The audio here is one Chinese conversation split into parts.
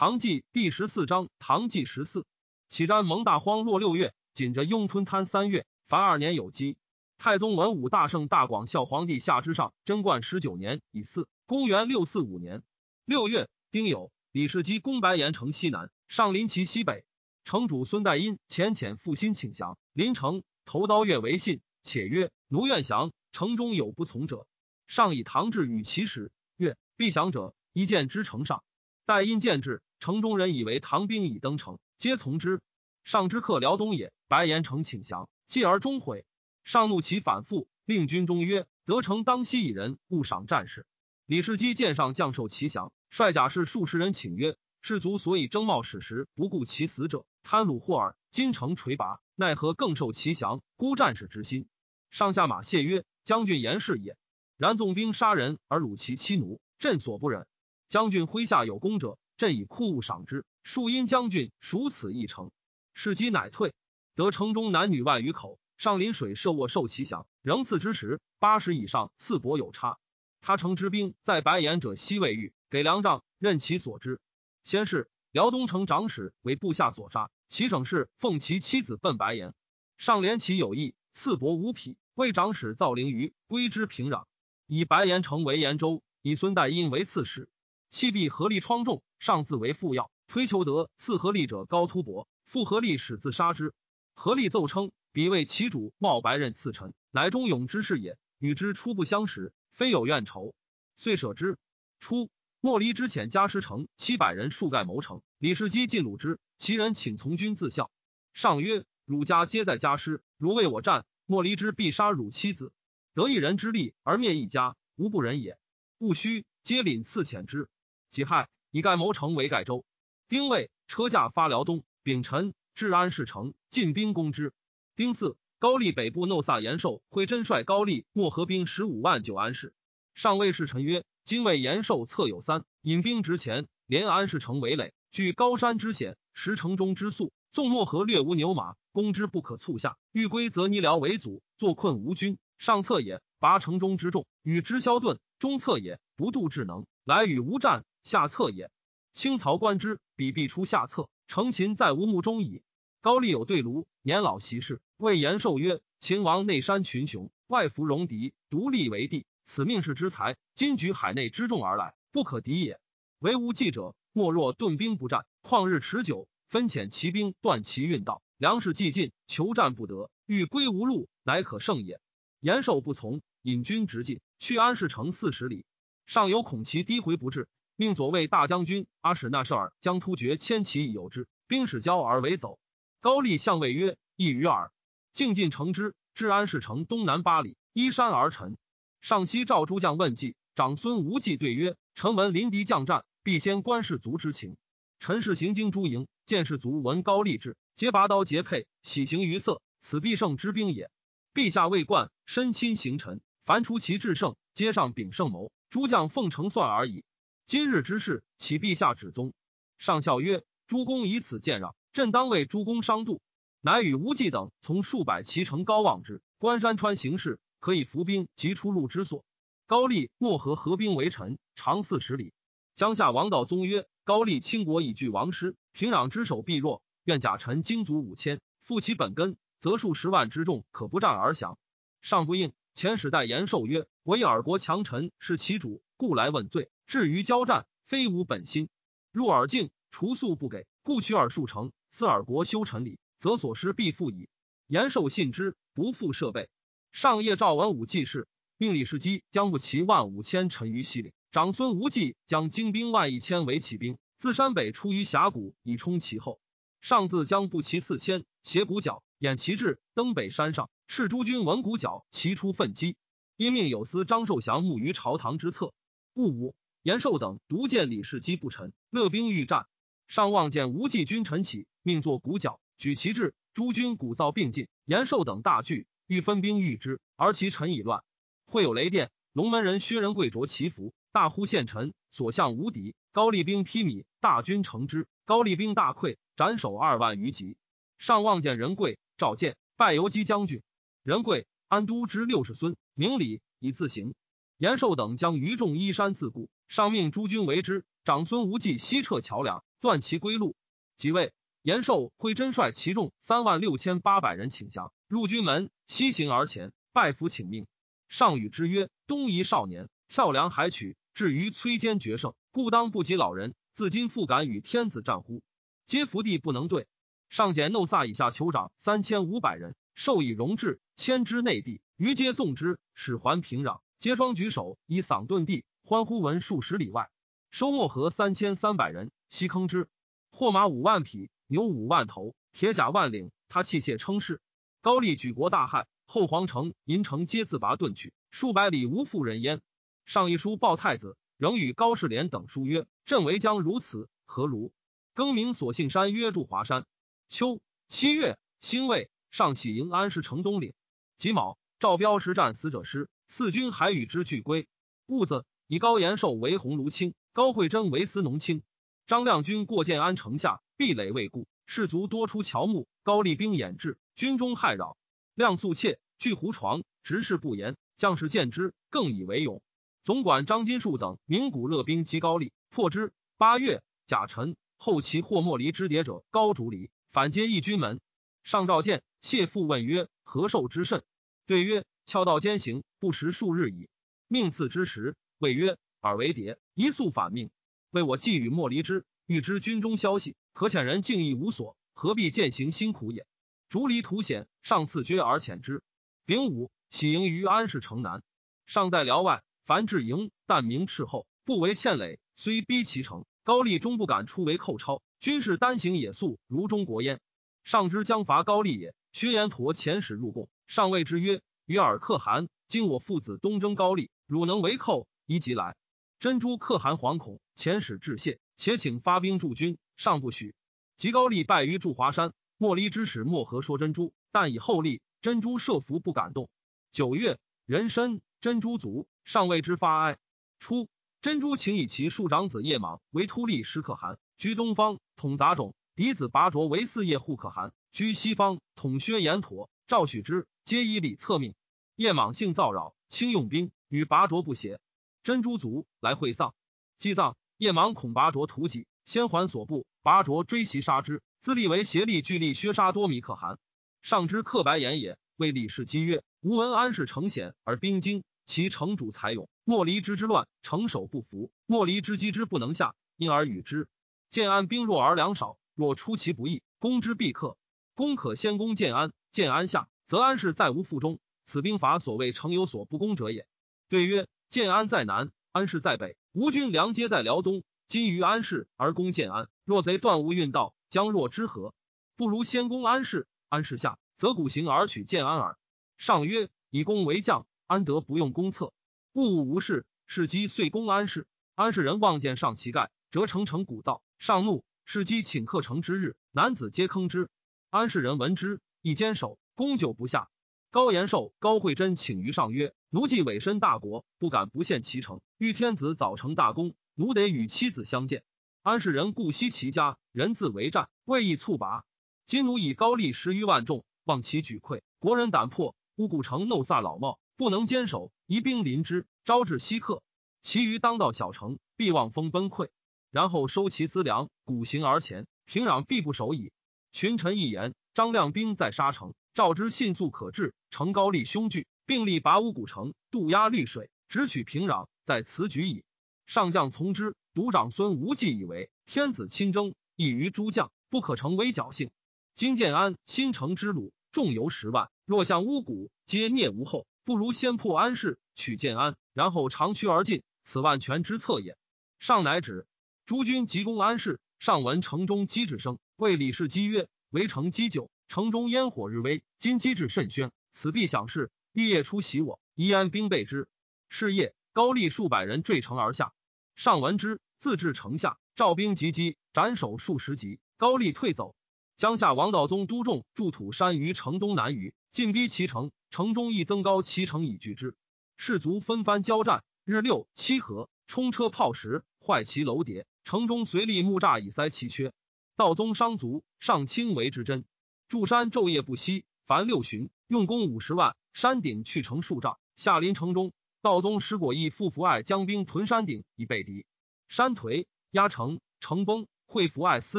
唐纪第十四章，唐纪十四，启瞻蒙大荒落六月，紧着雍吞滩三月，凡二年有基。太宗文武大圣大广孝皇帝下之上，贞观十九年乙巳，公元六四五年六月丁酉，李世基攻白岩城西南，上临其西北。城主孙代因浅浅负心请降，临城投刀月为信，且曰：“奴愿降。”城中有不从者，上以唐志与其使曰：“必降者，一见之城上。”待因见至，城中人以为唐兵已登城，皆从之。上之客辽东也，白岩城请降，继而终悔。上怒其反复，令军中曰：“得城当息以人，勿赏战士。”李世基见上将受其降，率甲士数十人请曰：“士卒所以争冒矢时，不顾其死者，贪虏获耳。今城垂拔，奈何更受其降，孤战士之心？”上下马谢曰：“将军言是也。然纵兵杀人而虏其妻奴，朕所不忍。”将军麾下有功者，朕以库物赏之。庶因将军属此一城，士机乃退。得城中男女万余口，上临水设卧受其降，仍赐之时八十以上，赐帛有差。他城之兵在白岩者，西未遇，给粮帐，任其所之。先是辽东城长史为部下所杀，其省事奉其妻子奔白岩，上怜其有意，赐帛五匹，为长史造陵于归之平壤，以白岩城为延州，以孙代因为刺史。弃币合力创重，上自为副药，推求得赐合力者高突伯，复合力使自杀之。合力奏称，彼为其主冒白刃刺臣，乃忠勇之士也。与之初不相识，非有怨仇，遂舍之。初，莫离之遣加师城七百人数盖谋城，李世基进鲁之，其人请从军自效。上曰：汝家皆在家师，如为我战，莫离之必杀汝妻子，得一人之力而灭一家，无不仁也。勿须皆领赐遣之。己亥，以盖谋城为盖州。丁未，车驾发辽东。丙辰，至安市城，进兵攻之。丁巳，高丽北部诺萨延寿会真率高丽漠河兵十五万九安市。上谓侍臣曰：“今为延寿策有三，引兵直前，连安市城为垒，据高山之险，石城中之速，纵漠河略无牛马，攻之不可促下。欲归则泥辽为阻，坐困无军。上策也，拔城中之众，与之消遁；中策也，不度智能，来与无战。”下策也，清曹观之，彼必出下策。成秦在无目中矣。高丽有对卢，年老习事，谓延寿曰：“秦王内山群雄，外服戎狄，独立为帝。此命世之才，今举海内之众而来，不可敌也。唯无计者，莫若顿兵不战，旷日持久，分遣骑兵断其运道，粮食既尽，求战不得，欲归无路，乃可胜也。”延寿不从，引军直进，去安市城四十里，上有恐其低回不至。命左卫大将军阿史那舍尔将突厥千骑以诱之，兵使交而为走。高丽相谓曰：“一于耳。”竟进城之，至安市城东南八里，依山而沉。上西赵诸将问计，长孙无忌对曰：“臣闻临敌将战，必先观士卒之情。臣是行经诸营，见士卒闻高丽至，皆拔刀结佩，喜形于色，此必胜之兵也。陛下未冠，身亲行臣，凡出其制胜，皆上秉圣谋，诸将奉承算而已。”今日之事，启陛下旨宗。上校曰：“诸公以此见让，朕当为诸公商度。”乃与无忌等从数百骑乘高望之，关山川形势，可以伏兵及出入之所。高丽漠河合兵为臣，长四十里。江夏王道宗曰：“高丽倾国以拒王师，平壤之守必弱。愿甲臣精卒五千，复其本根，则数十万之众可不战而降。”上不应。前使代言寿曰：“唯尔国强臣是其主，故来问罪。”至于交战，非无本心。入耳境，除粟不给，故取耳数成。赐耳国修臣礼，则所失必复矣。延寿信之，不复设备。上夜召文武济事，命李世基将不齐万五千陈于西岭，长孙无忌将精兵万一千为起兵，自山北出于峡谷，以冲其后。上自将不齐四千，携鼓角，掩其志，登北山上，斥诸军闻鼓角，齐出奋击。因命有司张寿祥慕于朝堂之侧。戊午。延寿等独见李世基不臣，乐兵欲战。上望见无忌军臣起，命作鼓角，举旗帜。诸军鼓噪并进。延寿等大惧，欲分兵御之，而其臣已乱。会有雷电，龙门人薛仁贵着其服，大呼献臣，所向无敌。高丽兵披靡，大军乘之。高丽兵大溃，斩首二万余级。上望见仁贵，召见，拜游击将军。仁贵，安都之六世孙，明礼以自行。延寿等将于众依山自固。上命诸军为之，长孙无忌西撤桥梁，断其归路。即位，延寿挥真率其众三万六千八百人请降，入军门，西行而前，拜服请命。上与之曰：“东夷少年，跳梁海曲，至于摧坚决胜，故当不及老人。自今复敢与天子战乎？”皆伏地不能对。上简怒撒以下酋长三千五百人，授以荣制，迁之内地，余皆纵之，使还平壤。皆双举手以嗓顿地，欢呼闻数十里外。收墨河三千三百人，西坑之。货马五万匹，牛五万头，铁甲万领。他器械称是。高丽举国大骇，后皇城、银城皆自拔遁去，数百里无复人焉。上一书报太子，仍与高士廉等书曰：“朕为将如此，何如？”更名所幸山曰祝华山。秋七月，辛未，上起迎安市城东岭。己卯，赵彪实战死者师。四军还与之俱归。兀子以高延寿为鸿胪卿，高惠贞为司农卿。张亮军过建安城下，壁垒未固，士卒多出乔木。高丽兵掩至，军中骇扰。亮素怯，拒胡床，执事不言。将士见之，更以为勇。总管张金树等名古乐兵击高丽，破之。八月，甲辰，后其获莫离之谍者高竹离，反皆义军门。上召见，谢父问曰：“何受之甚？”对曰。翘道兼行，不食数日矣。命赐之时，谓曰：“尔为谍，一速反命。为我寄与莫离之，欲知军中消息，可遣人敬意无所，何必践行辛苦也？”竹离图险，上赐爵而遣之。丙午，喜迎于安市城南。上在辽外，凡至营，但明斥候，不为欠累。虽逼其城，高丽终不敢出为寇超。军士单行野宿，如中国焉。上之将伐高丽也，薛延陀遣使入贡，上谓之曰。与尔可汗，今我父子东征高丽，汝能为寇，宜即来。珍珠可汗惶恐，遣使致谢，且请发兵驻军，尚不许。及高丽败于祝华山，莫离之使莫和说珍珠，但以后立，珍珠设伏不敢动。九月，人参，珍珠卒，上谓之发哀。初，珍珠请以其庶长子叶莽为突利师可汗，居东方统杂种；嫡子拔卓为四叶护可汗，居西方统薛延陀、赵许之，皆以礼册命。叶莽性造扰，轻用兵，与拔卓不协。珍珠族来会丧，祭葬。叶莽恐拔卓屠己，先还所部，拔卓追袭杀之，自立为协力，聚力削杀多米可汗。上之刻白言也，为李氏讥曰：吾闻安氏城险而兵精，其城主才勇。莫离之之乱，城守不服；莫离之击之不能下，因而与之。建安兵弱而粮少，若出其不意，攻之必克。攻可先攻建安，建安下，则安氏再无腹中。此兵法所谓城有所不攻者也。对曰：建安在南，安市在北，吴军粮皆在辽东。今于安市而攻建安，若贼断无运道，将若之何？不如先攻安市，安氏下，则古行而取建安耳。上曰：以攻为将，安得不用公策？物物无事，是机遂攻安市。安氏人望见上其盖，折成城鼓噪。上怒，是机请客城之日，男子皆坑之。安氏人闻之，一坚守，攻久不下。高延寿、高惠贞请于上曰：“奴既委身大国，不敢不献其诚。欲天子早成大功，奴得与妻子相见。安氏人故惜其家，人自为战，未易促拔。今奴以高丽十余万众，望其举溃，国人胆破。乌古城怒撒老茂，不能坚守，移兵临之，招致稀客。其余当道小城，必望风崩溃。然后收其资粮，鼓行而前，平壤必不守矣。”群臣一言，张亮兵在沙城。赵之信速可至，成高丽凶惧，并力拔五谷城，渡压绿水，直取平壤，在此举矣。上将从之，独长孙无忌以为天子亲征，异于诸将，不可成为侥幸。今建安新城之鲁，众游十万，若向乌谷，皆孽无后，不如先破安市，取建安，然后长驱而进，此万全之策也。上乃止。诸军急攻安市，上闻城中击之声，谓李世基曰：“围城积久。”城中烟火日微，今机至甚喧，此必想事。欲夜出袭我，宜安兵备之。是夜，高丽数百人坠城而下。上闻之，自至城下，召兵击击，斩首数十级。高丽退走。江夏王道宗督众筑土山于城东南隅，进逼其城。城中亦增高其城以拒之。士卒纷番交战，日六七合，冲车炮石，坏其楼叠。城中随立木栅以塞其缺。道宗伤卒，上清为之真。筑山昼夜不息，凡六旬，用功五十万。山顶去城数丈，下临城中。道宗使果毅复伏爱将兵屯山顶以备敌。山颓压城，城崩，会福爱司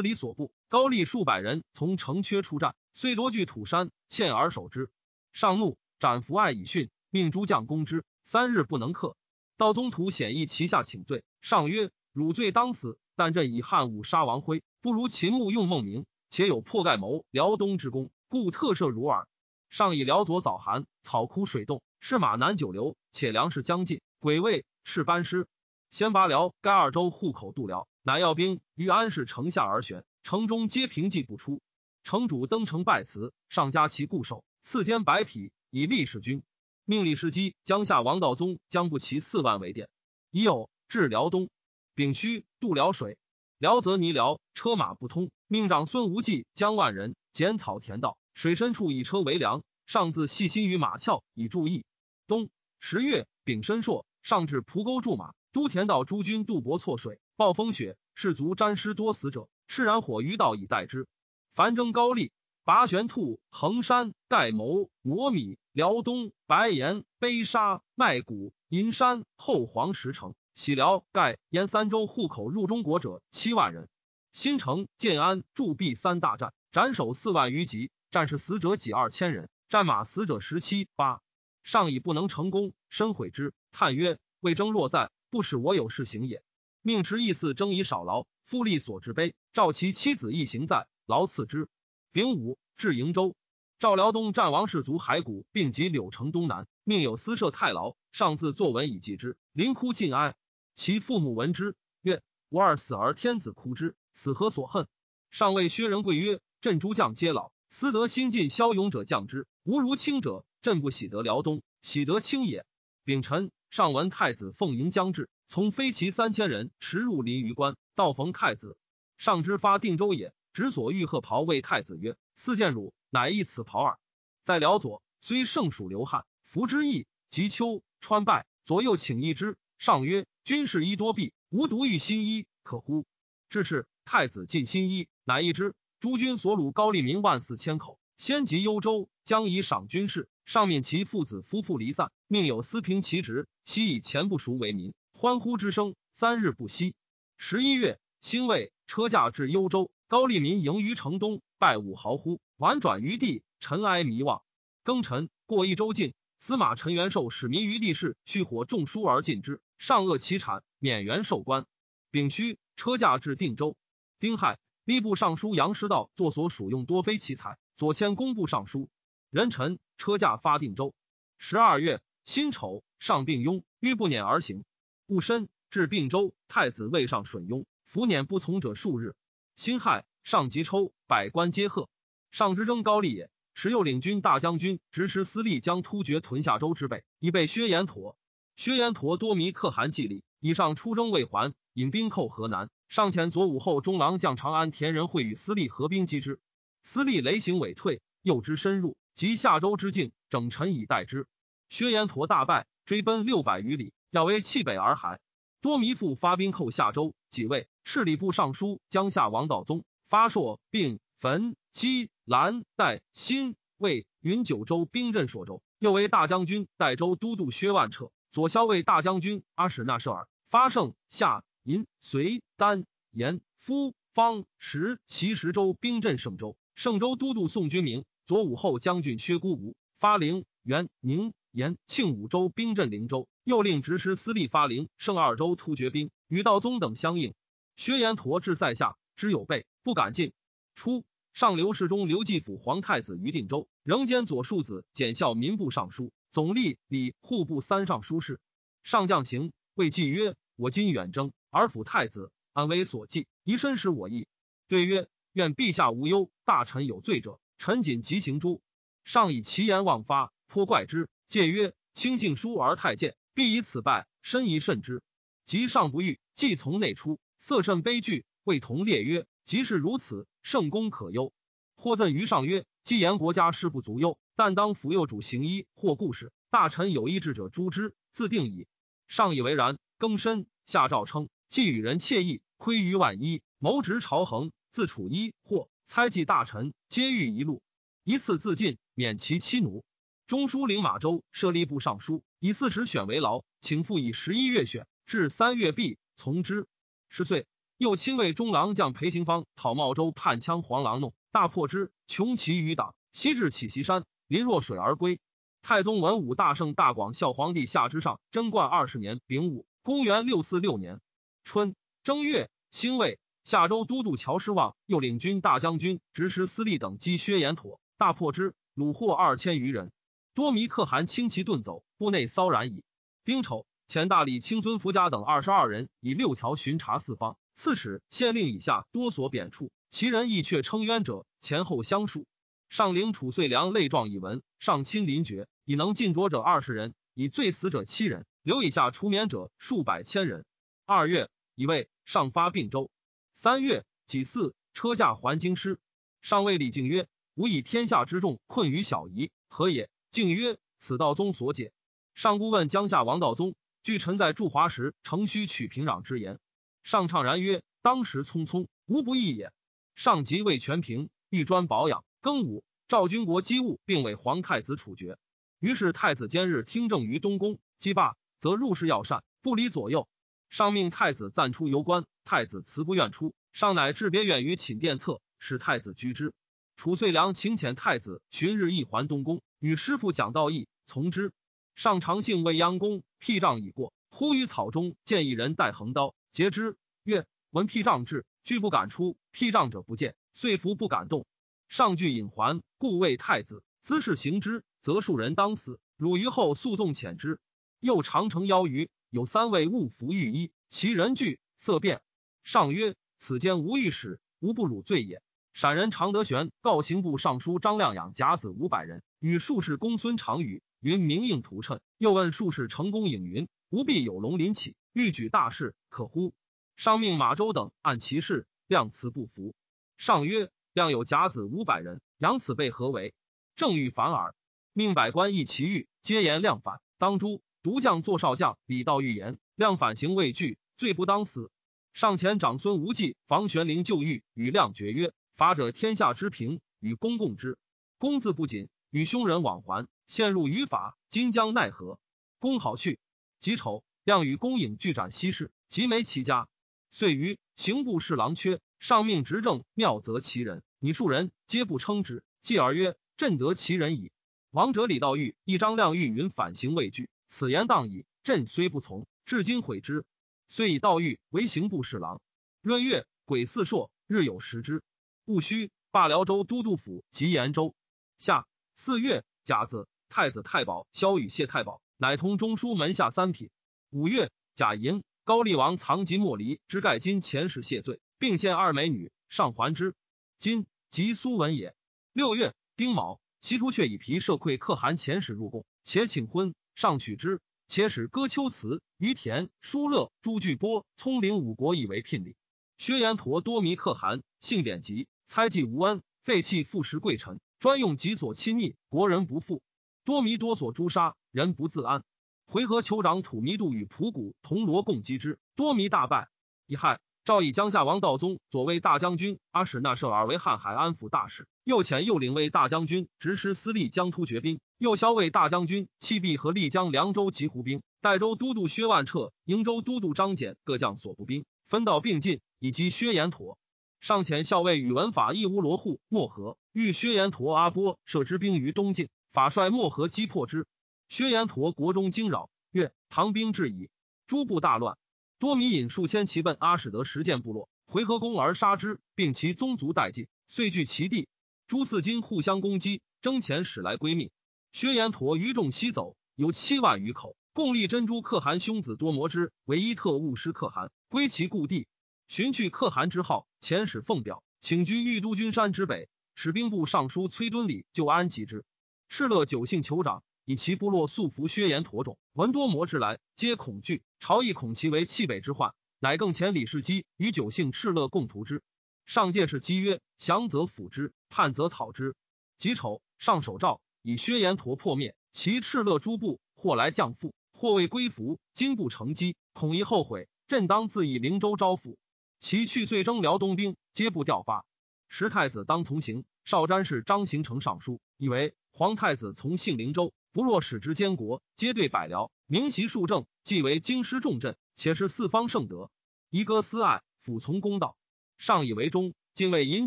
礼所部，高丽数百人从城阙出战，虽夺据土山，欠而守之。上怒，斩福爱以训，命诸将攻之，三日不能克。道宗图显意其下请罪，上曰：“汝罪当死，但朕以汉武杀王辉，不如秦穆用孟明，且有破盖谋辽东之功，故特赦汝耳。”上以辽左早寒，草枯水冻，是马难久留，且粮食将尽，鬼未赤班师，先拔辽该二州户口渡辽，乃要兵于安市城下而悬，城中皆平寂不出。城主登城拜辞，上加其固守，赐坚百匹以立使君。命李世基江夏王道宗将不齐四万为殿，已有至辽东，丙戌渡辽水，辽则泥辽，车马不通。命长孙无忌将万人剪草填道，水深处以车为粮。上自细心于马鞘以助役。冬十月丙申朔，上至蒲沟驻马，都田道诸军渡泊错水，暴风雪，士卒沾湿多死者，赤然火于道以待之。凡征高丽。拔玄兔、衡山、盖谋、磨米、辽东、白岩、卑沙、麦谷、银山、后黄石城、喜辽、盖、延三州户口入中国者七万人。新城、建安、铸币三大战，斩首四万余级，战士死者几二千人，战马死者十七八。上以不能成功，深悔之，叹曰：“魏征若在，不使我有事行也。”命持义嗣征以少劳，复力所至卑，召其妻子一行在，劳赐之。丙午，至瀛州，赵辽东战王氏族骸骨，并及柳城东南，命有司设太牢，上自作文以祭之，临哭尽哀。其父母闻之，曰：“吾儿死而天子哭之，此何所恨？”上谓薛仁贵曰：“朕诸将皆老，思得新晋骁勇者将之，吾如卿者，朕不喜得辽东，喜得卿也。”丙辰，上闻太子奉迎将至，从飞骑三千人驰入临榆关，道逢太子，上之发定州也。执所欲鹤袍谓太子曰：“赐见汝，乃一此袍耳。”在辽左，虽盛属刘汉，服之意。及秋穿拜，左右请一之。上曰：“军士衣多弊，无独欲新衣，可乎？”至是，太子进新衣，乃一之。诸军所虏高丽民万四千口，先及幽州，将以赏军士。上命其父子夫妇离散，命有司平其职。悉以前不熟为民，欢呼之声三日不息。十一月，兴卫车驾至幽州。高丽民迎于城东，拜武豪呼，婉转于地，尘埃迷望。庚辰，过一周尽，司马陈元寿使民于地市，蓄火种书而进之，上恶其产，免元受官。丙戌，车驾至定州。丁亥，吏部尚书杨师道作所属用多非奇才，左迁工部尚书。壬辰，车驾发定州。十二月辛丑，上病庸，欲不辇而行。戊申，至并州，太子位上吮庸，伏辇不从者数日。辛亥，上即抽，百官皆贺。上之征高丽也，时又领军大将军执持司隶将突厥屯下州之备，以备薛延陀。薛延陀多弥可汗祭礼，以上出征未还，引兵寇河南。上遣左武后中郎将长安田仁会与司隶合兵击之，司隶雷行委退，诱之深入，及夏州之境，整陈以待之。薛延陀大败，追奔六百余里，要为弃北而还。多弥复发兵寇夏州，几位。侍礼部尚书江夏王道宗发朔并汾西兰代新魏云九州兵镇朔州，又为大将军代州都督薛万彻，左骁卫大将军阿史那舍尔发盛夏银隋丹延夫方石齐十州兵镇盛州，盛州都督宋君明左武后将军薛孤吴发陵元宁延庆五州兵镇灵州，又令执师司隶发陵盛二州突厥兵与道宗等相应。薛延陀至塞下，知有备，不敢进。初，上刘世忠刘继府皇太子于定州，仍兼左庶子、检校民部尚书、总吏、礼户部三尚书事。上将行，谓季曰：“我今远征，而辅太子，安危所寄，宜身使我意。”对曰：“愿陛下无忧。大臣有罪者，臣谨即行诛。”上以其言妄发，颇怪之。戒曰：“卿信书而太监，必以此败，深疑慎之。”及上不遇，既从内出。色甚悲惧，谓同列曰：“即是如此，圣公可忧。”或赠于上曰：“既言国家事不足忧，但当辅右主行医或故事，大臣有医治者诛之，自定矣。”上以为然。更深，下诏称：“既与人窃意，亏于万一，谋执朝衡，自处一或猜忌大臣，皆欲一路，一次自尽，免其妻奴。”中书领马周设吏部尚书，以四十选为劳，请复以十一月选，至三月毕，从之。十岁，又亲卫中郎将裴行方讨茂州叛羌黄狼弄，大破之，穷其余党，西至起袭山，临若水而归。太宗文武大圣大广孝皇帝下之上贞观二十年丙午，公元六四六年春正月，辛未，夏州都督乔师望又领军大将军、执师司隶等击薛延陀，大破之，虏获二千余人。多弥可汗轻骑遁走，部内骚然矣。丁丑，钱大理卿孙福家等二十二人，以六条巡查四方。刺史、县令以下多所贬黜，其人亦却称冤者前后相数。上领褚遂良类状以闻，上亲临决，以能尽浊者二十人，以罪死者七人，留以下除免者数百千人。二月，以为上发并州。三月己巳，车驾还京师。上谓李靖曰：“吾以天下之众困于小夷，何也？”靖曰：“此道宗所解。”上姑问江夏王道宗，据臣在驻华时，诚须取平壤之言。上怅然曰：“当时匆匆，吾不义也。”上即位全平，御专保养。庚午，赵军国机务，并为皇太子处决。于是太子监日听政于东宫，击罢，则入室要善，不离左右。上命太子暂出游观，太子辞不愿出，上乃置别院于寝殿侧，使太子居之。褚遂良请遣太子寻日一还东宫，与师傅讲道义，从之。上长幸未央宫，辟杖已过，忽于草中见一人带横刀，截之。曰：闻辟杖至，拒不敢出。辟杖者不见，遂服不敢动。上具隐还，故谓太子：“兹事行之，则庶人当死。汝于后诉纵遣之。”又长城邀鱼，有三位误服御医，其人惧色变。上曰：“此间无御史，无不辱罪也。”陕人常德玄告刑部尚书张亮养甲子五百人，与术士公孙长宇云明应图谶。又问术士成功影云：“吾必有龙鳞起，欲举大事，可乎？”上命马周等按其事，量辞不服。上曰。量有甲子五百人，扬此辈何为？正欲反耳。命百官议其欲，皆言量反。当诛。独将作少将李道预言：量反行畏惧，罪不当死。上前长孙无忌、房玄龄就狱，与量决曰：法者天下之平，与公共之。公自不谨，与凶人往还，陷入于法，今将奈何？公好去。己丑，量与公颖俱斩西市，及没其家。遂于刑部侍郎缺。上命执政，妙则其人，你数人皆不称之。继而曰：“朕得其人矣。”王者李道玉一张亮玉云反行畏惧，此言当矣。朕虽不从，至今悔之。虽以道玉为刑部侍郎。闰月，癸巳朔，日有食之。戊戌，罢辽州都督府及延州。夏四月甲子，太子太保萧与谢太保，乃同中书门下三品。五月甲寅，高丽王藏疾莫离之盖今前世谢罪。并献二美女，上还之。今即苏文也。六月丁卯，齐朱雀以皮射溃可汗遣使入贡，且请婚，上取之。且使歌秋词，于田、舒乐、朱巨波、葱岭五国以为聘礼。薛延陀多迷可汗，性典籍，猜忌无恩，废弃富食贵臣，专用己所亲昵，国人不富。多迷多所诛杀，人不自安。回纥酋长土弥度与仆古铜锣共击之，多弥大败，一害。诏以江夏王道宗左卫大将军阿史那设尔为瀚海安抚大使，右遣右领卫大将军执师司隶江突厥兵，右骁卫大将军弃璧和丽江凉州及胡兵，代州都督薛万彻、瀛州都督张俭各将所部兵，分道并进，以及薛延陀。上遣校尉宇文法义乌罗护漠河，遇薛延陀阿波设之兵于东晋，法率漠河击破之。薛延陀国中惊扰，曰：“唐兵至矣！”诸部大乱。多米引数千骑奔阿史德实践部落，回合攻而杀之，并其宗族殆尽，遂据其地。诸四金互相攻击，争前使来归命。薛延陀余众西走，有七万余口，共立珍珠可汗兄子多摩之为一特务师可汗，归其故地。寻去可汗之号，遣使奉表，请居玉都君山之北。使兵部尚书崔敦礼就安吉之。敕勒九姓酋长。以其部落素服薛延陀种，闻多摩之来，皆恐惧。朝议恐其为弃北之患，乃更遣李世基与九姓敕勒共图之。上届是基曰：降则辅之，叛则讨之。己丑，上首诏以薛延陀破灭，其敕勒诸部或来降附，或未归服，今不成机，恐一后悔。朕当自以灵州招抚。其去遂征辽东兵，皆不调发。时太子当从行，少詹事张行成上书，以为皇太子从幸灵州。不若使之监国，皆对百僚，明习数政，既为京师重镇，且是四方圣德。夷歌思爱，辅从公道。上以为忠，进为银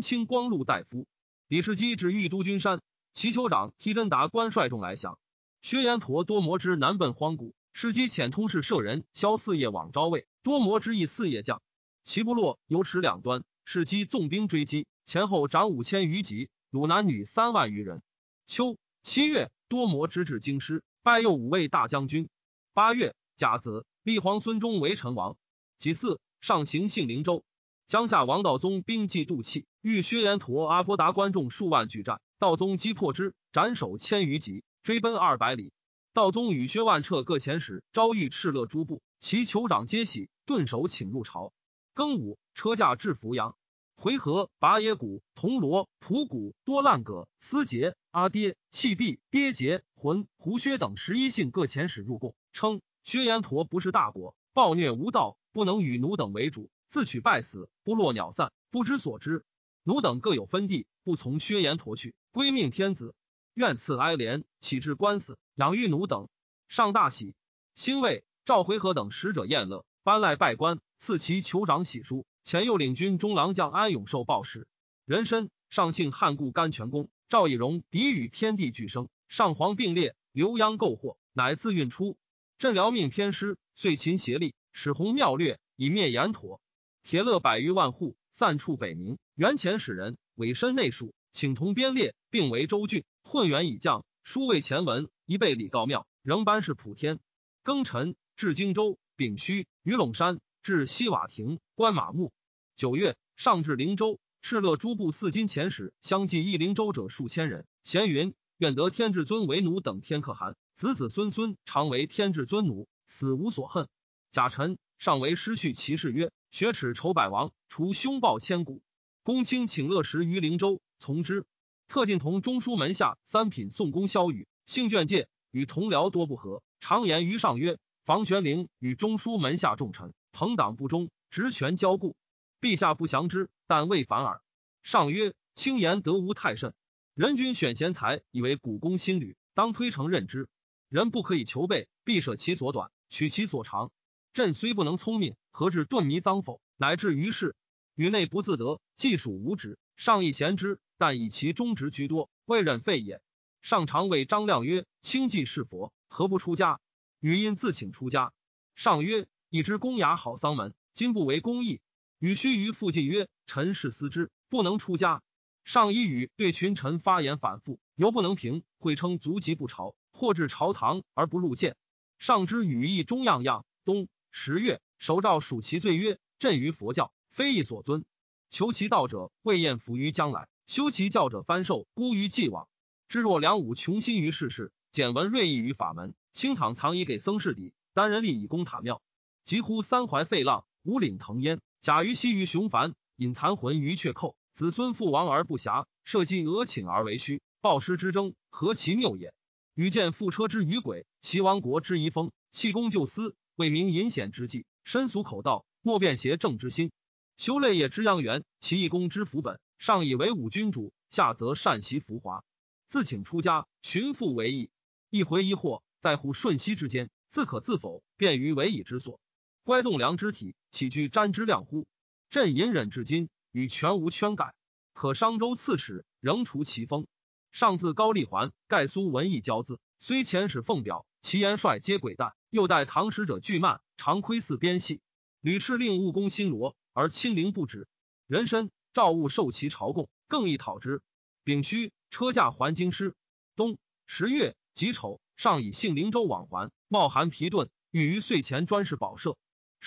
青光禄大夫。李世基至御都君山，齐酋长提真达官率众来降。薛延陀多摩之南奔荒谷，世基遣通事舍人萧四夜往招魏，多摩之意四夜将，齐部落有齿两端，世基纵兵追击，前后长五千余级，虏男女三万余人。秋七月，多摩之至京师，拜右五位大将军。八月，甲子，立皇孙忠为陈王。己巳，上行幸灵州。江夏王道宗兵继渡气，遇薛延陀、阿波达观众数万拒战，道宗击破之，斩首千余级。追奔二百里，道宗与薛万彻各遣使招谕敕勒诸部，其酋长皆喜，顿首请入朝。庚午，车驾至扶阳。回纥、拔野谷、铜锣、蒲谷、多烂葛、思节、阿爹、弃毕、跌节、浑、胡薛等十一姓各遣使入贡，称薛延陀不是大国，暴虐无道，不能与奴等为主，自取败死，部落鸟散，不知所之。奴等各有分地，不从薛延陀去，归命天子。愿赐哀怜，岂至官司，养育奴等，上大喜。兴慰赵回纥等使者宴乐，颁赖拜官，赐其酋长喜书。前右领军中郎将安永寿报时，人参上姓汉故甘泉公赵以荣敌与天地俱生，上皇并列，刘央购获，乃自运出。朕辽命偏师，遂秦协力，使洪妙略以灭延陀。铁勒百余万户，散处北宁。元前使人委身内属，请同编列，并为州郡。混元已降，书未前文，一被李告庙，仍班是普天。庚辰，至荆州，丙戌，于陇山，至西瓦亭，观马墓。九月，上至灵州，敕勒诸部四金遣使相继诣灵州者数千人。咸云：愿得天至尊为奴等天可汗，子子孙孙常为天至尊奴，死无所恨。甲辰，上为失去其事曰：雪耻仇百王，除凶暴千古。公卿请乐时于灵州，从之。特进同中书门下三品宋公萧宇，性眷介，与同僚多不和。常言于上曰：“房玄龄与中书门下重臣朋党不忠，职权交固，陛下不降之，但未反耳。”上曰：“轻言得无太甚。人君选贤才，以为古公新履，当推诚任之。人不可以求备，必舍其所短，取其所长。朕虽不能聪明，何至顿迷脏否？乃至于世，与内不自得，既属无职。上亦贤之。”但以其忠直居多，未忍废也。上常谓张亮曰：“清既是佛，何不出家？”语因自请出家。上曰：“已知公雅好丧门，今不为公义。”与须臾复进曰：“臣是思之，不能出家。”上一语对群臣发言反复，犹不能平，会称足疾不朝，或至朝堂而不入见。上之语意中样样。冬十月，首诏属其罪曰：“朕于佛教，非义所尊。求其道者，未厌服于将来。”修其教者翻受孤于既往，知若梁武穷心于世事，简文锐意于法门，清躺藏以给僧士底，单人立以攻塔庙，急乎三怀废浪，五岭腾烟，甲于西于雄凡，隐残魂于雀寇，子孙父亡而不暇，社稷俄寝而为虚，暴师之争，何其谬也！与见覆车之于轨，齐王国之遗风，弃公就私，为民隐险之计，深俗口道，莫辩邪正之心，修累业之阳元，其义公之福本。上以为武君主，下则善习浮华，自请出家，寻父为义。一回一惑，在乎瞬息之间，自可自否，便于为以之所。乖栋梁之体，岂惧沾之量乎？朕隐忍至今，与全无圈改。可商周刺史，仍除其封。上自高丽环，盖苏文艺骄字，虽遣使奉表，其言率皆诡诞。又待唐使者巨慢，常窥伺边隙，屡斥令务攻新罗，而亲临不止。人参。赵务受其朝贡，更易讨之。丙戌，车驾还京师。冬十月己丑，上以幸灵州往还，冒寒疲顿，欲于岁前专事保社。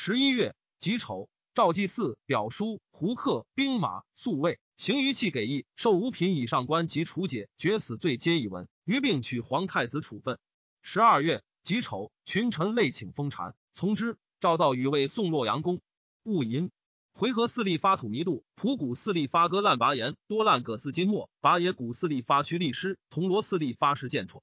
十一月己丑，赵祭祀表叔胡克兵马宿卫行于器给役，受五品以上官及处解决死罪皆以闻。余并取皇太子处分。十二月己丑，群臣累请封禅，从之。赵造与为送洛阳宫，戊寅。回纥四立发土弥度，蒲谷四立发割烂拔岩，多烂葛四金末，拔野谷四立发屈立师，铜锣四立发石剑绰。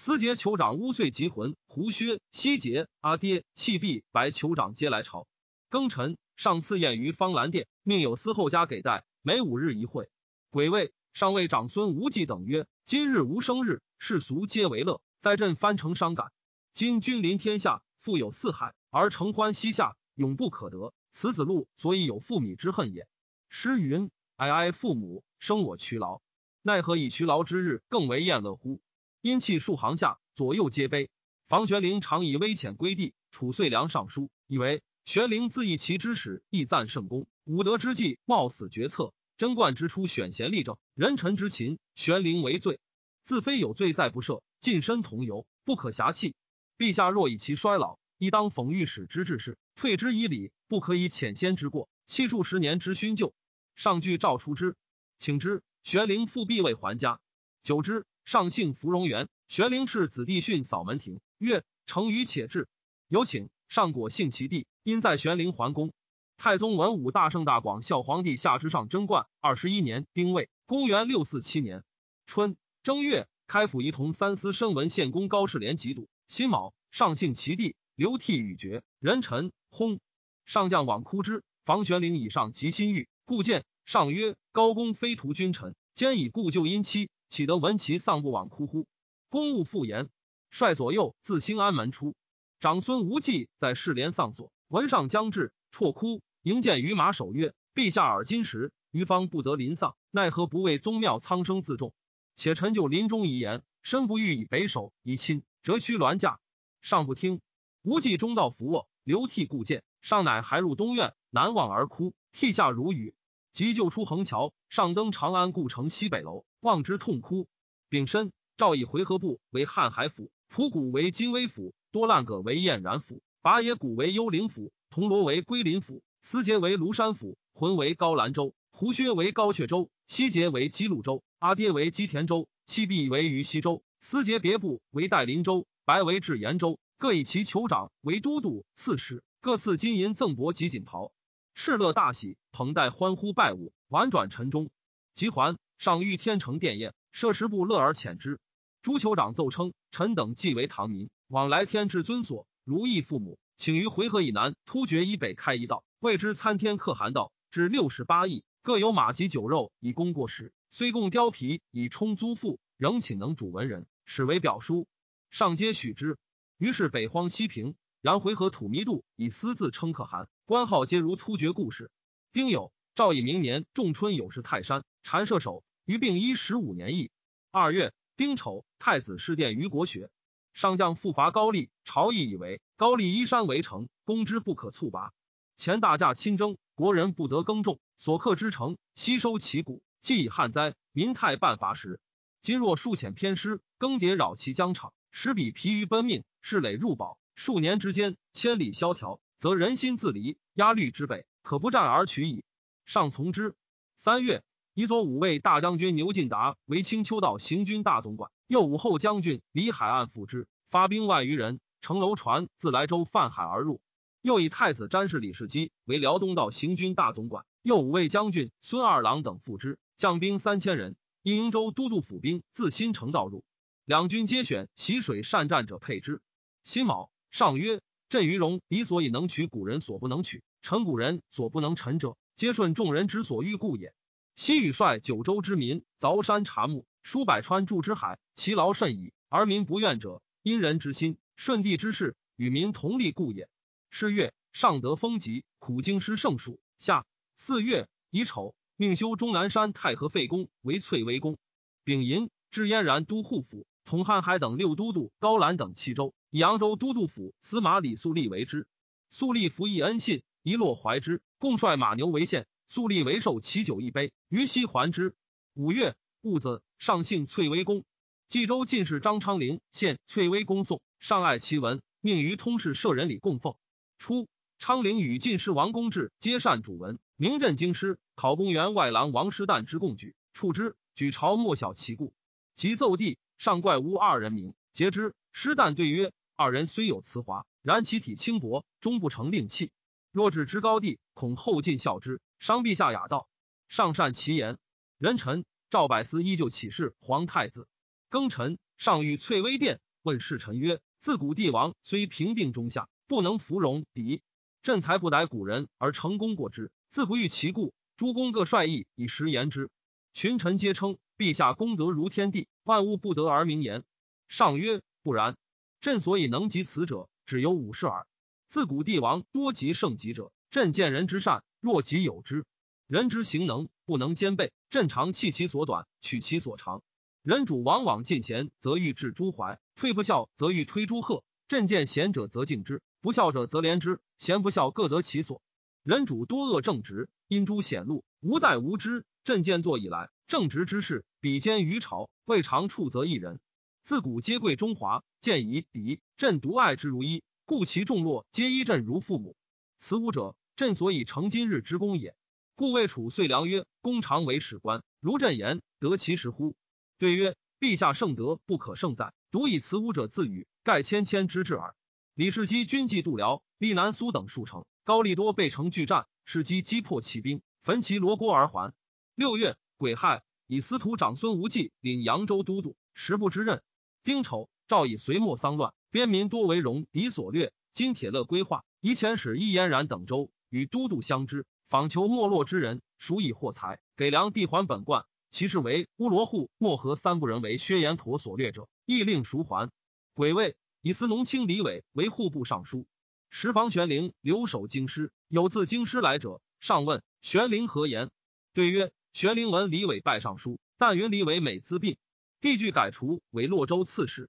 司杰酋长乌岁吉魂，胡薛西杰阿爹弃毕白酋长皆来朝。庚辰，上赐宴于方兰殿，命有司后家给待，每五日一会。癸未，上谓长孙无忌等曰：“今日无生日，世俗皆为乐，在朕藩城伤感。今君临天下，富有四海，而承欢膝下，永不可得。”此子路所以有父米之恨也。诗云：“哀哀父母，生我劬劳，奈何以劬劳之日更为厌乐乎？”因气数行下，左右皆悲。房玄龄常以微浅归地，楚遂良上书，以为玄龄自议其之始，亦赞圣功。武德之际，冒死决策；贞观之初，选贤立政，人臣之勤，玄龄为罪。自非有罪，再不赦，近身同游，不可侠弃。陛下若以其衰老，亦当讽御史之志士，退之以礼，不可以浅先之过，欺数十年之勋旧。上具诏出之，请之。玄龄复必未还家。久之，上姓芙蓉园。玄龄氏子弟训扫门庭，曰：“成于且至。”有请上果姓其弟，因在玄龄还宫。太宗文武大圣大广孝皇帝下之上贞观二十一年丁未，公元六四七年春正月，开府仪同三司升文献公高士廉及笃。辛卯，上姓其弟，流涕与绝。人臣薨。上将往哭之。房玄龄以上及心郁，故见上曰：“高公非徒君臣，兼以故旧姻妻，岂得闻其丧不往哭乎？”公务复言，率左右自兴安门出。长孙无忌在世连丧所，闻上将至，啜哭迎见于马首曰：“陛下尔今时，于方不得临丧，奈何不为宗庙苍生自重？且臣就临终遗言，身不欲以北守以亲，折躯銮驾。上不听。无忌中道伏卧，流涕固见。上乃还入东院，难望而哭，涕下如雨。急救出横桥，上登长安故城西北楼，望之痛哭。丙申。赵以回纥部为瀚海府，蒲谷为金威府，多烂葛为燕然府，拔野谷为幽灵府，铜锣为归林府，思节为庐山府，浑为高兰州，胡薛为高阙州，西节为姬路州，阿爹为基田州，七弼为于西州，思节别部为代林州，白为至延州，各以其酋长为都督、刺史，各赐金银赠帛及锦袍，敕乐大喜，捧带欢呼拜舞，婉转陈中。及还，上御天成殿宴，设食部乐而遣之。朱酋长奏称：“臣等既为唐民，往来天之尊所，如义父母，请于回纥以南、突厥以北开一道，谓之参天可汗道，至六十八亿，各有马及酒肉以供过食。虽供貂皮以充租赋，仍请能主文人，使为表书。上皆许之。于是北荒西平，然回纥土弥度以私自称可汗，官号皆如突厥故事。丁酉，赵以明年仲春有事泰山，禅射手于病一十五年矣。二月。丁丑，太子侍殿于国学，上将复伐高丽，朝议以为高丽依山为城，攻之不可猝拔。前大驾亲征，国人不得耕种，所克之城，悉收其谷，既以旱灾，民泰半乏食。今若数遣偏师，更迭扰其疆场，使彼疲于奔命，势累入保，数年之间，千里萧条，则人心自离，压虑之北，可不战而取矣。上从之。三月。以左五卫大将军牛进达为青丘道行军大总管，右武后将军李海岸副之，发兵万余人，乘楼船自莱州泛海而入。又以太子詹事李世基为辽东道行军大总管，右五卫将军孙二郎等副之，将兵三千人。因营州都督府兵自新城道入，两军皆选习水善战者配之。辛卯，上曰：朕于戎敌所以能取古人所不能取，臣古人所不能臣者，皆顺众人之所欲故也。西禹率九州之民凿山查木，疏百川筑之海，其劳甚矣，而民不怨者，因人之心，顺帝之事，与民同利故也。是月，上得风疾，苦经师圣数。夏四月乙丑，命修终南山太和废宫为翠微宫。丙寅，置燕然都护府，统瀚海等六都督，高兰等七州，以扬州都督府司马李肃立为之。肃立服役恩信，一落怀之，共率马牛为县。肃立为寿其酒一杯，于西还之。五月戊子，上幸翠微宫。冀州进士张昌龄献翠微宫颂，上爱其文，命于通事舍人礼供奉。初，昌龄与进士王公志皆善主文，名震京师。考公员外郎王师旦之共举，处之，举朝莫晓其故。即奏帝，上怪无二人名，皆之。师旦对曰：二人虽有辞华，然其体轻薄，终不成令器。若置之高地，恐后尽笑之。商陛下雅道，上善其言。人臣赵百思依旧启示皇太子。庚辰，上御翠微殿，问侍臣曰：“自古帝王虽平定中下，不能服戎狄。朕才不逮古人而成功过之，自不欲其故。诸公各率意以实言之。群臣皆称陛下功德如天地，万物不得而名言。上曰：不然。朕所以能及此者，只有五世耳。自古帝王多及圣极者。”朕见人之善，若己有之；人之行能，不能兼备。朕常弃其所短，取其所长。人主往往进贤，则欲治诸怀；退不孝，则欲推诸贺。朕见贤者，则敬之；不孝者，则怜之。贤不孝，各得其所。人主多恶正直，因诸显露，无待无知。朕见作以来，正直之士比肩于朝，未尝处则一人。自古皆贵中华，见以敌。朕独爱之如一，故其众落皆依朕如父母。此五者，朕所以成今日之功也。故魏楚遂良曰：“公常为史官，如朕言，得其时乎？”对曰：“陛下圣德不可胜载，独以此五者自语，盖谦谦之至耳。”李世基军纪度辽、历南苏等数城，高丽多备城拒战，世基击破骑兵，焚其罗锅而还。六月，癸亥，以司徒长孙无忌领扬州都督，时不知任。丁丑，赵以隋末丧乱，边民多为戎狄所掠。今铁勒规划，以遣使一嫣然等州与都督相知，访求没落之人，孰以获财，给粮地还本贯。其事为乌罗户、漠河三部人为薛延陀所掠者，亦令赎还。癸未，以司农卿李伟为户部尚书。时房玄龄留守京师，有自京师来者，上问玄龄何言？对曰：玄龄闻李伟拜尚书，但云李伟每资病。帝具改除为洛州刺史。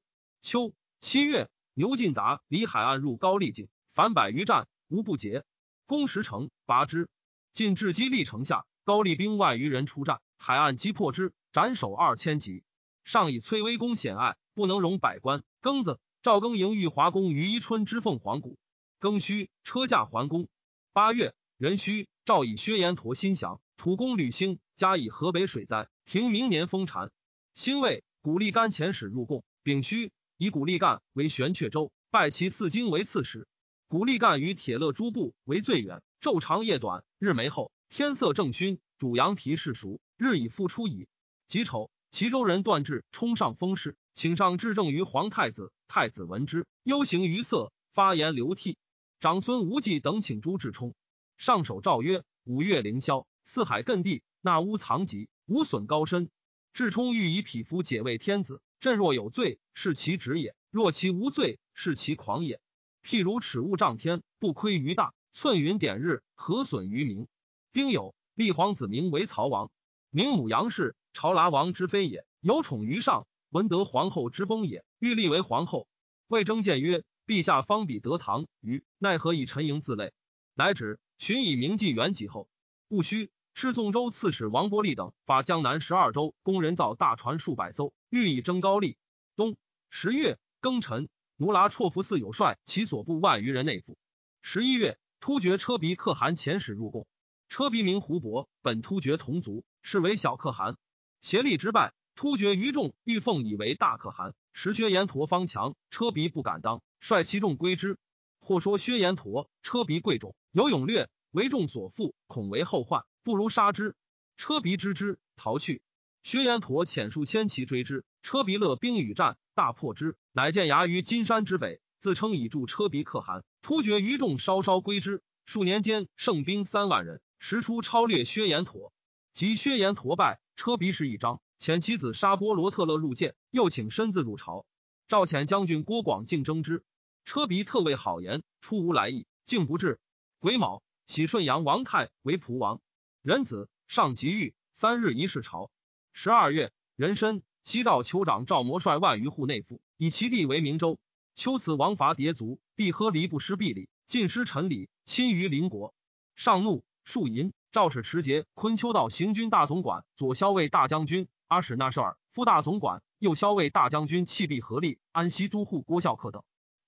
秋七月，牛进达离海岸入高丽境，凡百余战，无不捷。攻石城，拔之。进至击历城下，高丽兵万余人出战，海岸击破之，斩首二千级。上以崔威公显隘，不能容百官。庚子，赵庚迎玉华宫于伊春之凤凰谷。庚戌，车驾还宫。八月，壬戌，诏以薛延陀心降，土公吕兴加以河北水灾，停明年封禅。辛未，古力干遣使入贡。丙戌，以古力干为玄阙州，拜其四京为刺史。古力干与铁勒诸部为最远，昼长夜短，日没后，天色正勋，主羊皮世熟，日已复出矣。己丑，齐州人段志冲上封事，请上至政于皇太子。太子闻之，忧形于色，发言流涕。长孙无忌等请朱志冲上首诏曰：五月凌霄，四海艮地，纳屋藏疾，无损高深。智冲欲以匹夫解为天子，朕若有罪，是其职也；若其无罪，是其狂也。譬如尺物丈天，不亏于大；寸云点日，何损于民？丁酉，立皇子名为曹王，名母杨氏，朝剌王之妃也，有宠于上。闻得皇后之崩也，欲立为皇后。魏征谏曰：“陛下方比得唐虞，奈何以陈营自类？”乃止。寻以名记元己后，戊戌。是宋州刺史王伯利等发江南十二州工人造大船数百艘，欲以征高丽。冬十月庚辰，奴拉绰福寺有帅其所部万余人内附。十一月，突厥车鼻可汗遣使入贡。车鼻名胡伯，本突厥同族，是为小可汗。协力之败，突厥余众欲奉以为大可汗。时薛延陀方强，车鼻不敢当，率其众归之。或说薛延陀车鼻贵重，有勇略，为众所负，恐为后患。不如杀之。车鼻知之，逃去。薛延陀遣数千骑追之，车鼻勒兵与战，大破之，乃见牙于金山之北，自称以助车鼻可汗。突厥余众稍稍归之，数年间胜兵三万人，时出超略薛延陀。及薛延陀败，车鼻是一章，遣其子沙波罗特勒入见，又请身自入朝。赵遣将军郭广竞争之，车鼻特谓好言，出无来意，竟不至。癸卯，喜顺阳王泰为蒲王。仁子上吉狱，三日一事朝。十二月，壬申，西赵酋长赵模率万余户内附，以其地为明州。秋此王伐迭族，帝喝离不失必礼，尽失臣礼，亲于邻国。上怒，数淫。赵使持节昆丘道行军大总管左骁卫大将军阿史那舍尔副大总管右骁卫大将军弃必合力安西都护郭孝恪等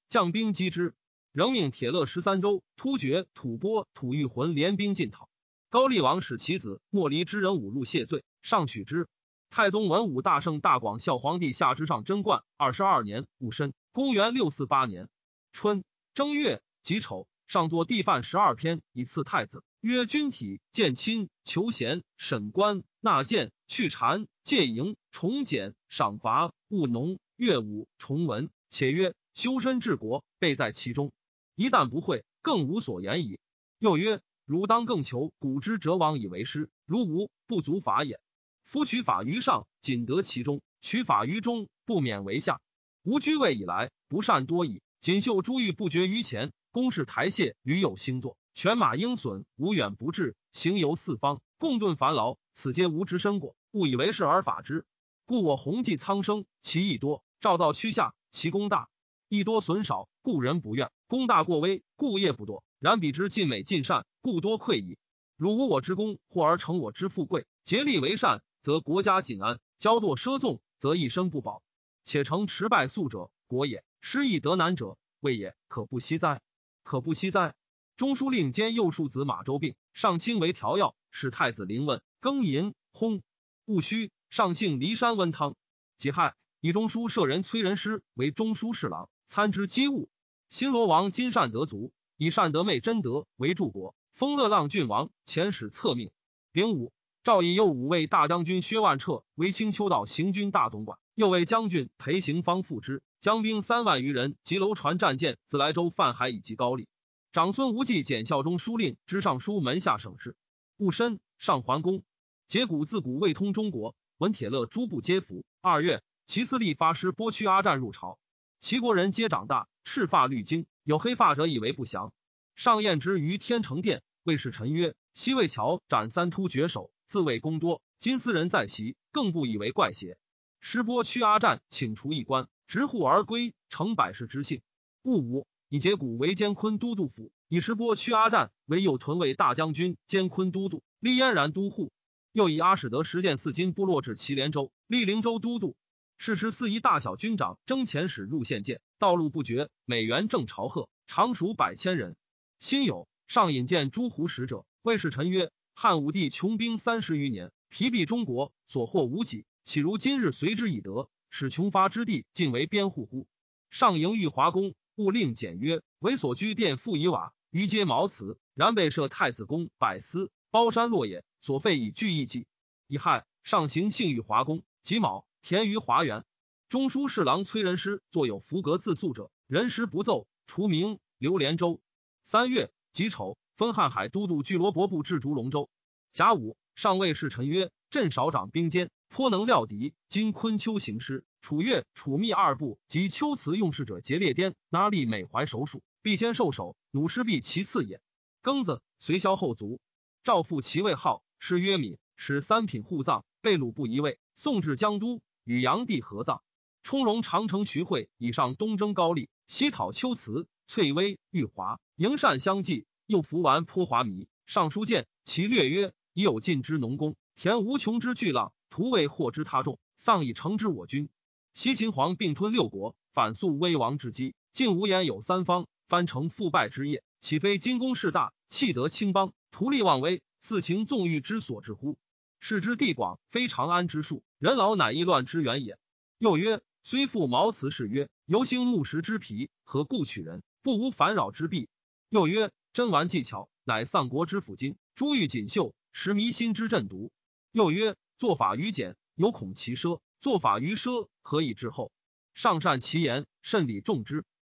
将兵击之，仍命铁勒十三州突厥吐蕃吐欲浑联兵进讨。高丽王使其子莫离之人五路谢罪，上许之。太宗文武大圣大广孝皇帝下之上贞观二十二年戊申，公元六四八年春正月己丑，上作帝范十二篇以赐太子，曰：君体见亲，求贤，审官，纳谏，去禅，戒营，重简，赏罚，务农，乐舞，重文。且曰：修身治国，备在其中。一旦不会，更无所言矣。又曰。汝当更求古之者往以为师，如无不足法也。夫取法于上，仅得其中；取法于中，不免为下。吾居位以来，不善多矣。锦绣珠玉不绝于前，宫室台榭屡有星座，犬马鹰隼无远不至，行游四方，共顿烦劳。此皆无知身果，误以为是而法之。故我弘济苍生，其义多；照造趋下，其功大。义多损少，故人不愿；功大过微，故业不多。然彼之尽美尽善，故多愧矣。汝无我之功，或而成我之富贵，竭力为善，则国家仅安；骄惰奢纵，则一生不保。且成持败速者，国也；失义得难者，位也。可不惜哉？可不惜哉？中书令兼右庶子马周病，上卿为调药，使太子临问庚寅，薨。戊戌，上幸骊山温汤。己亥，以中书舍人崔仁师为中书侍郎，参知机务。新罗王金善得卒，以善德妹贞德为柱国，封乐浪郡王，遣使册命。丙午，赵以右五位大将军薛万彻为青丘道行军大总管，又为将军裴行方副之，将兵三万余人及楼船战舰自莱州泛海以及高丽。长孙无忌检校中书令之尚书门下省事。戊申，上桓公。节骨自古未通中国，闻铁勒诸部皆服。二月，齐司隶发师剥屈阿战入朝，齐国人皆长大，赤发绿巾，有黑发者以为不祥。上宴之于天成殿，谓使臣曰：“西魏桥斩三突绝首，自谓功多。今斯人在席，更不以为怪邪？”师波屈阿战请除一官，执户而归，成百世之幸。戊午。以节骨为监昆都督府，以石波屈阿战为右屯卫大将军兼昆都督，立燕然都护。又以阿史德实践四金部落至祁连州，立灵州都督。是时四夷大小军长征遣使入县见，道路不绝，美元正朝贺，常属百千人。辛酉，上引荐诸胡使者，谓使臣曰：“汉武帝穷兵三十余年，疲弊中国，所获无几，岂如今日随之以德，使穷乏之地尽为边户乎？”上迎玉华宫。故令简约，为所居殿复以瓦，余皆茅茨。然被设太子宫百司，包山落野，所费以具义计。乙亥，上行幸于华宫。己卯，田于华园。中书侍郎崔仁师作有符格自诉者，人师不奏，除名。刘连州。三月己丑，分瀚海都督巨罗伯部至竹龙州。甲午，上谓侍臣曰：“朕少长兵坚，颇能料敌。今昆丘行师。”楚越、楚密二部及秋辞用事者皆列颠，拿立每怀首属，必先受首，弩师必其次也。庚子，随萧后卒。赵复其位号，谥曰敏，使三品护葬，被鲁不移位，送至江都，与炀帝合葬。充荣长城徐惠以上东征高丽，西讨秋辞、翠微、玉华，迎善相继，又服完颇华靡。尚书见其略曰：已有尽之农工，田无穷之巨浪，徒为祸之他众，丧以成之我军。西秦皇并吞六国，反肃危亡之机，晋无言有三方，翻成覆败之业，岂非金公势大，气得青邦，图利妄威，四情纵欲之所至乎？是之地广，非长安之术，人老乃易乱之源也。又曰：虽复毛辞氏曰：游兴木石之皮，何故取人？不无烦扰之弊。又曰：真玩技巧，乃丧国之辅金；珠玉锦绣，实迷心之阵毒。又曰：做法于简，犹恐其奢。做法于奢，何以治后？上善其言，甚礼重之。